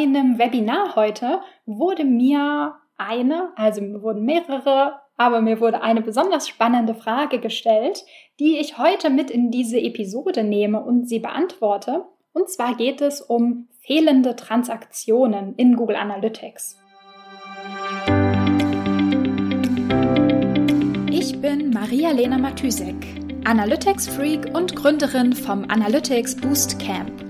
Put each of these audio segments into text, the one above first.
meinem Webinar heute wurde mir eine, also mir wurden mehrere, aber mir wurde eine besonders spannende Frage gestellt, die ich heute mit in diese Episode nehme und sie beantworte. Und zwar geht es um fehlende Transaktionen in Google Analytics. Ich bin Maria-Lena Matysek, Analytics-Freak und Gründerin vom Analytics Boost Camp.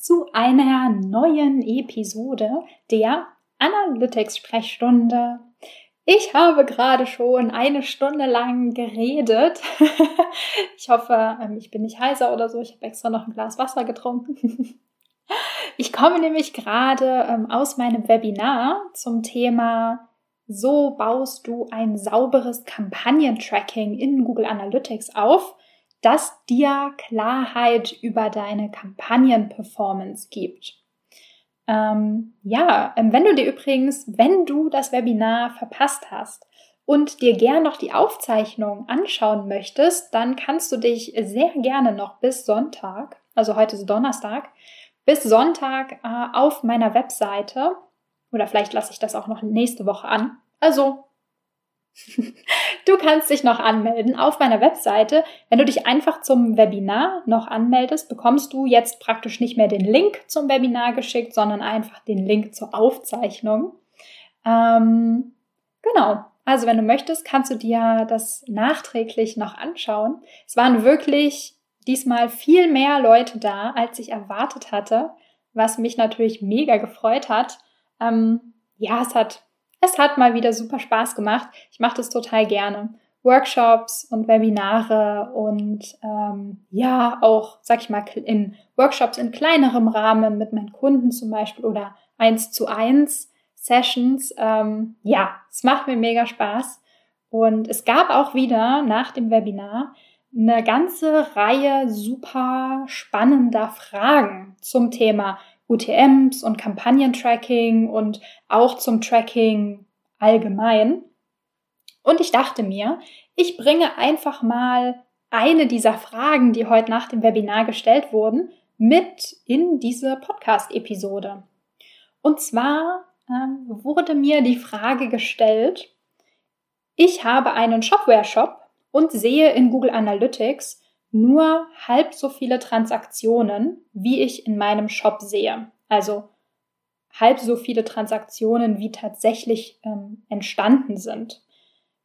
zu einer neuen Episode der Analytics Sprechstunde. Ich habe gerade schon eine Stunde lang geredet. ich hoffe, ähm, ich bin nicht heiser oder so. Ich habe extra noch ein Glas Wasser getrunken. Ich komme nämlich gerade ähm, aus meinem Webinar zum Thema So baust du ein sauberes Kampagnentracking in Google Analytics auf, das dir Klarheit über deine Kampagnenperformance gibt. Ähm, ja, ähm, wenn du dir übrigens, wenn du das Webinar verpasst hast und dir gern noch die Aufzeichnung anschauen möchtest, dann kannst du dich sehr gerne noch bis Sonntag, also heute ist Donnerstag, bis Sonntag äh, auf meiner Webseite oder vielleicht lasse ich das auch noch nächste Woche an. Also Du kannst dich noch anmelden auf meiner Webseite. Wenn du dich einfach zum Webinar noch anmeldest, bekommst du jetzt praktisch nicht mehr den Link zum Webinar geschickt, sondern einfach den Link zur Aufzeichnung. Ähm, genau. Also wenn du möchtest, kannst du dir das nachträglich noch anschauen. Es waren wirklich diesmal viel mehr Leute da, als ich erwartet hatte, was mich natürlich mega gefreut hat. Ähm, ja, es hat es hat mal wieder super Spaß gemacht. Ich mache das total gerne. Workshops und Webinare und ähm, ja, auch, sag ich mal, in Workshops in kleinerem Rahmen mit meinen Kunden zum Beispiel oder eins zu eins Sessions. Ähm, ja, es macht mir mega Spaß. Und es gab auch wieder nach dem Webinar eine ganze Reihe super spannender Fragen zum Thema UTMs und Kampagnentracking und auch zum Tracking allgemein. Und ich dachte mir, ich bringe einfach mal eine dieser Fragen, die heute nach dem Webinar gestellt wurden, mit in diese Podcast-Episode. Und zwar ähm, wurde mir die Frage gestellt, ich habe einen Shopware-Shop und sehe in Google Analytics nur halb so viele Transaktionen, wie ich in meinem Shop sehe. Also halb so viele Transaktionen, wie tatsächlich ähm, entstanden sind.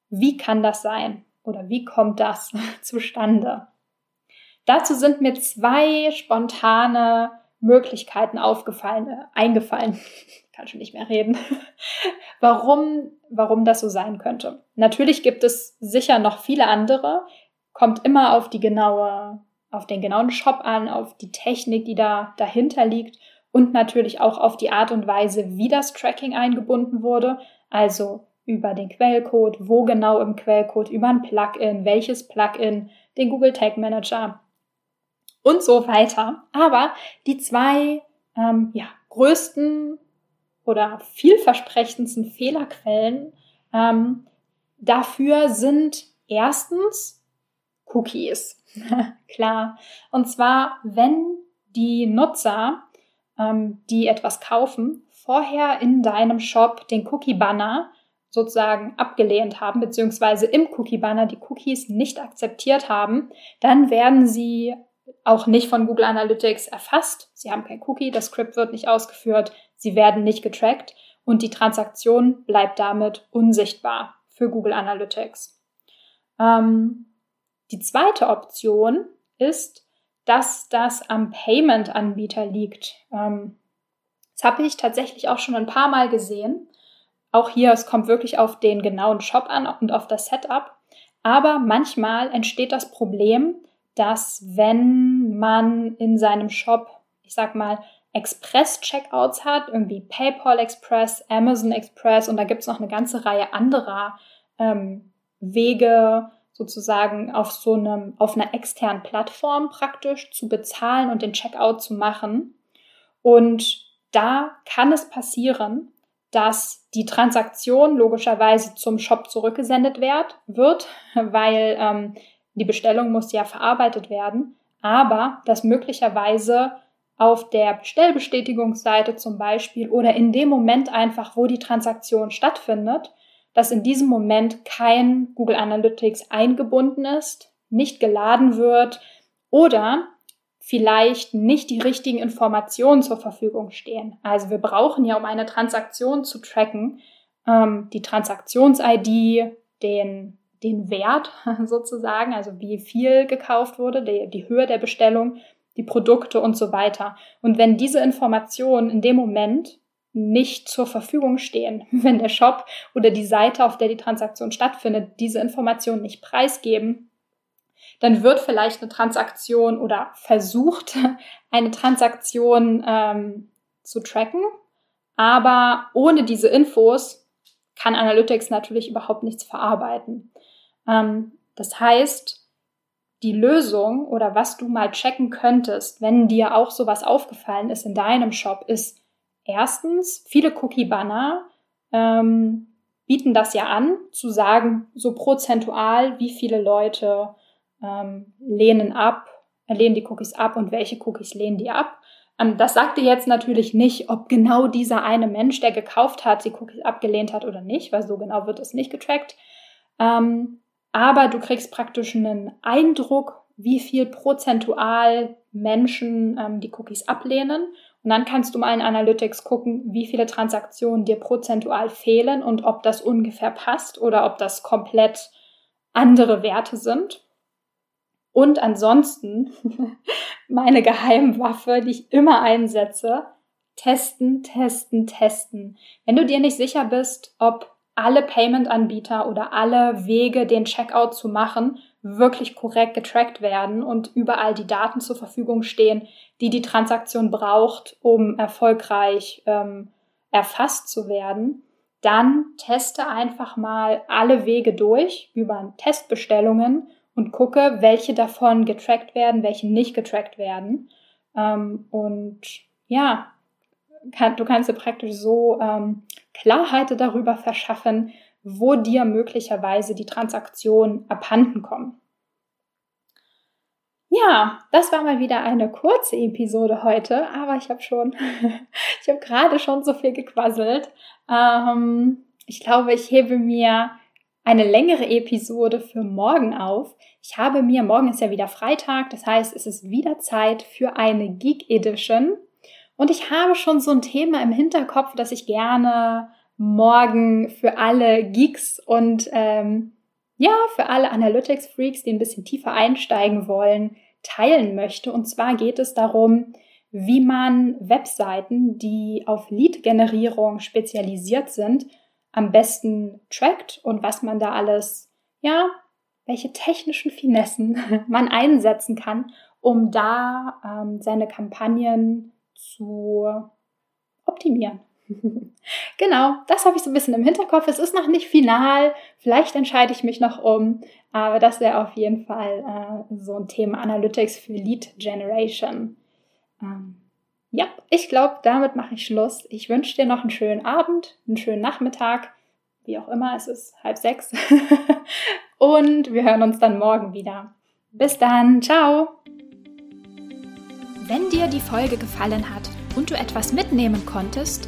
Wie kann das sein? Oder wie kommt das zustande? Dazu sind mir zwei spontane Möglichkeiten aufgefallen, äh, eingefallen. kann schon nicht mehr reden. warum, warum das so sein könnte. Natürlich gibt es sicher noch viele andere, kommt immer auf die genaue, auf den genauen Shop an, auf die Technik, die da dahinter liegt und natürlich auch auf die Art und Weise, wie das Tracking eingebunden wurde, also über den Quellcode, wo genau im Quellcode, über ein Plugin, welches Plugin, den Google Tag Manager und so weiter. Aber die zwei ähm, ja, größten oder vielversprechendsten Fehlerquellen ähm, dafür sind erstens Cookies. Klar. Und zwar, wenn die Nutzer, ähm, die etwas kaufen, vorher in deinem Shop den Cookie-Banner sozusagen abgelehnt haben, beziehungsweise im Cookie-Banner die Cookies nicht akzeptiert haben, dann werden sie auch nicht von Google Analytics erfasst. Sie haben kein Cookie, das Script wird nicht ausgeführt, sie werden nicht getrackt und die Transaktion bleibt damit unsichtbar für Google Analytics. Ähm, die zweite Option ist, dass das am Payment-Anbieter liegt. Ähm, das habe ich tatsächlich auch schon ein paar Mal gesehen. Auch hier, es kommt wirklich auf den genauen Shop an und auf das Setup. Aber manchmal entsteht das Problem, dass wenn man in seinem Shop, ich sag mal, Express-Checkouts hat, irgendwie PayPal Express, Amazon Express und da gibt es noch eine ganze Reihe anderer ähm, Wege, sozusagen auf so einem, auf einer externen Plattform praktisch zu bezahlen und den Checkout zu machen. Und da kann es passieren, dass die Transaktion logischerweise zum Shop zurückgesendet wird, wird weil ähm, die Bestellung muss ja verarbeitet werden, aber dass möglicherweise auf der Bestellbestätigungsseite zum Beispiel oder in dem Moment einfach, wo die Transaktion stattfindet, dass in diesem Moment kein Google Analytics eingebunden ist, nicht geladen wird oder vielleicht nicht die richtigen Informationen zur Verfügung stehen. Also wir brauchen ja, um eine Transaktion zu tracken, ähm, die Transaktions-ID, den, den Wert sozusagen, also wie viel gekauft wurde, die, die Höhe der Bestellung, die Produkte und so weiter. Und wenn diese Informationen in dem Moment nicht zur Verfügung stehen, wenn der Shop oder die Seite, auf der die Transaktion stattfindet, diese Informationen nicht preisgeben, dann wird vielleicht eine Transaktion oder versucht, eine Transaktion ähm, zu tracken. Aber ohne diese Infos kann Analytics natürlich überhaupt nichts verarbeiten. Ähm, das heißt, die Lösung oder was du mal checken könntest, wenn dir auch sowas aufgefallen ist in deinem Shop, ist erstens, viele Cookie-Banner ähm, bieten das ja an, zu sagen, so prozentual, wie viele Leute ähm, lehnen ab, äh, lehnen die Cookies ab und welche Cookies lehnen die ab. Ähm, das sagte jetzt natürlich nicht, ob genau dieser eine Mensch, der gekauft hat, die Cookies abgelehnt hat oder nicht, weil so genau wird es nicht getrackt. Ähm, aber du kriegst praktisch einen Eindruck, wie viel prozentual Menschen ähm, die Cookies ablehnen. Und dann kannst du mal in Analytics gucken, wie viele Transaktionen dir prozentual fehlen und ob das ungefähr passt oder ob das komplett andere Werte sind. Und ansonsten meine Geheimwaffe, die ich immer einsetze, testen, testen, testen. Wenn du dir nicht sicher bist, ob alle Payment-Anbieter oder alle Wege, den Checkout zu machen, wirklich korrekt getrackt werden und überall die Daten zur Verfügung stehen, die die Transaktion braucht, um erfolgreich ähm, erfasst zu werden, dann teste einfach mal alle Wege durch über Testbestellungen und gucke, welche davon getrackt werden, welche nicht getrackt werden. Ähm, und ja, kann, du kannst dir praktisch so ähm, Klarheit darüber verschaffen, wo dir möglicherweise die Transaktionen abhanden kommen. Ja, das war mal wieder eine kurze Episode heute, aber ich habe schon, ich habe gerade schon so viel gequasselt. Ähm, ich glaube, ich hebe mir eine längere Episode für morgen auf. Ich habe mir, morgen ist ja wieder Freitag, das heißt, es ist wieder Zeit für eine Geek Edition. Und ich habe schon so ein Thema im Hinterkopf, das ich gerne morgen für alle Geeks und ähm, ja, für alle Analytics-Freaks, die ein bisschen tiefer einsteigen wollen, teilen möchte. Und zwar geht es darum, wie man Webseiten, die auf Lead-Generierung spezialisiert sind, am besten trackt und was man da alles, ja, welche technischen Finessen man einsetzen kann, um da ähm, seine Kampagnen zu optimieren. Genau, das habe ich so ein bisschen im Hinterkopf. Es ist noch nicht final. Vielleicht entscheide ich mich noch um. Aber das wäre auf jeden Fall äh, so ein Thema Analytics für Lead Generation. Ähm, ja, ich glaube, damit mache ich Schluss. Ich wünsche dir noch einen schönen Abend, einen schönen Nachmittag, wie auch immer. Es ist halb sechs. Und wir hören uns dann morgen wieder. Bis dann. Ciao. Wenn dir die Folge gefallen hat und du etwas mitnehmen konntest,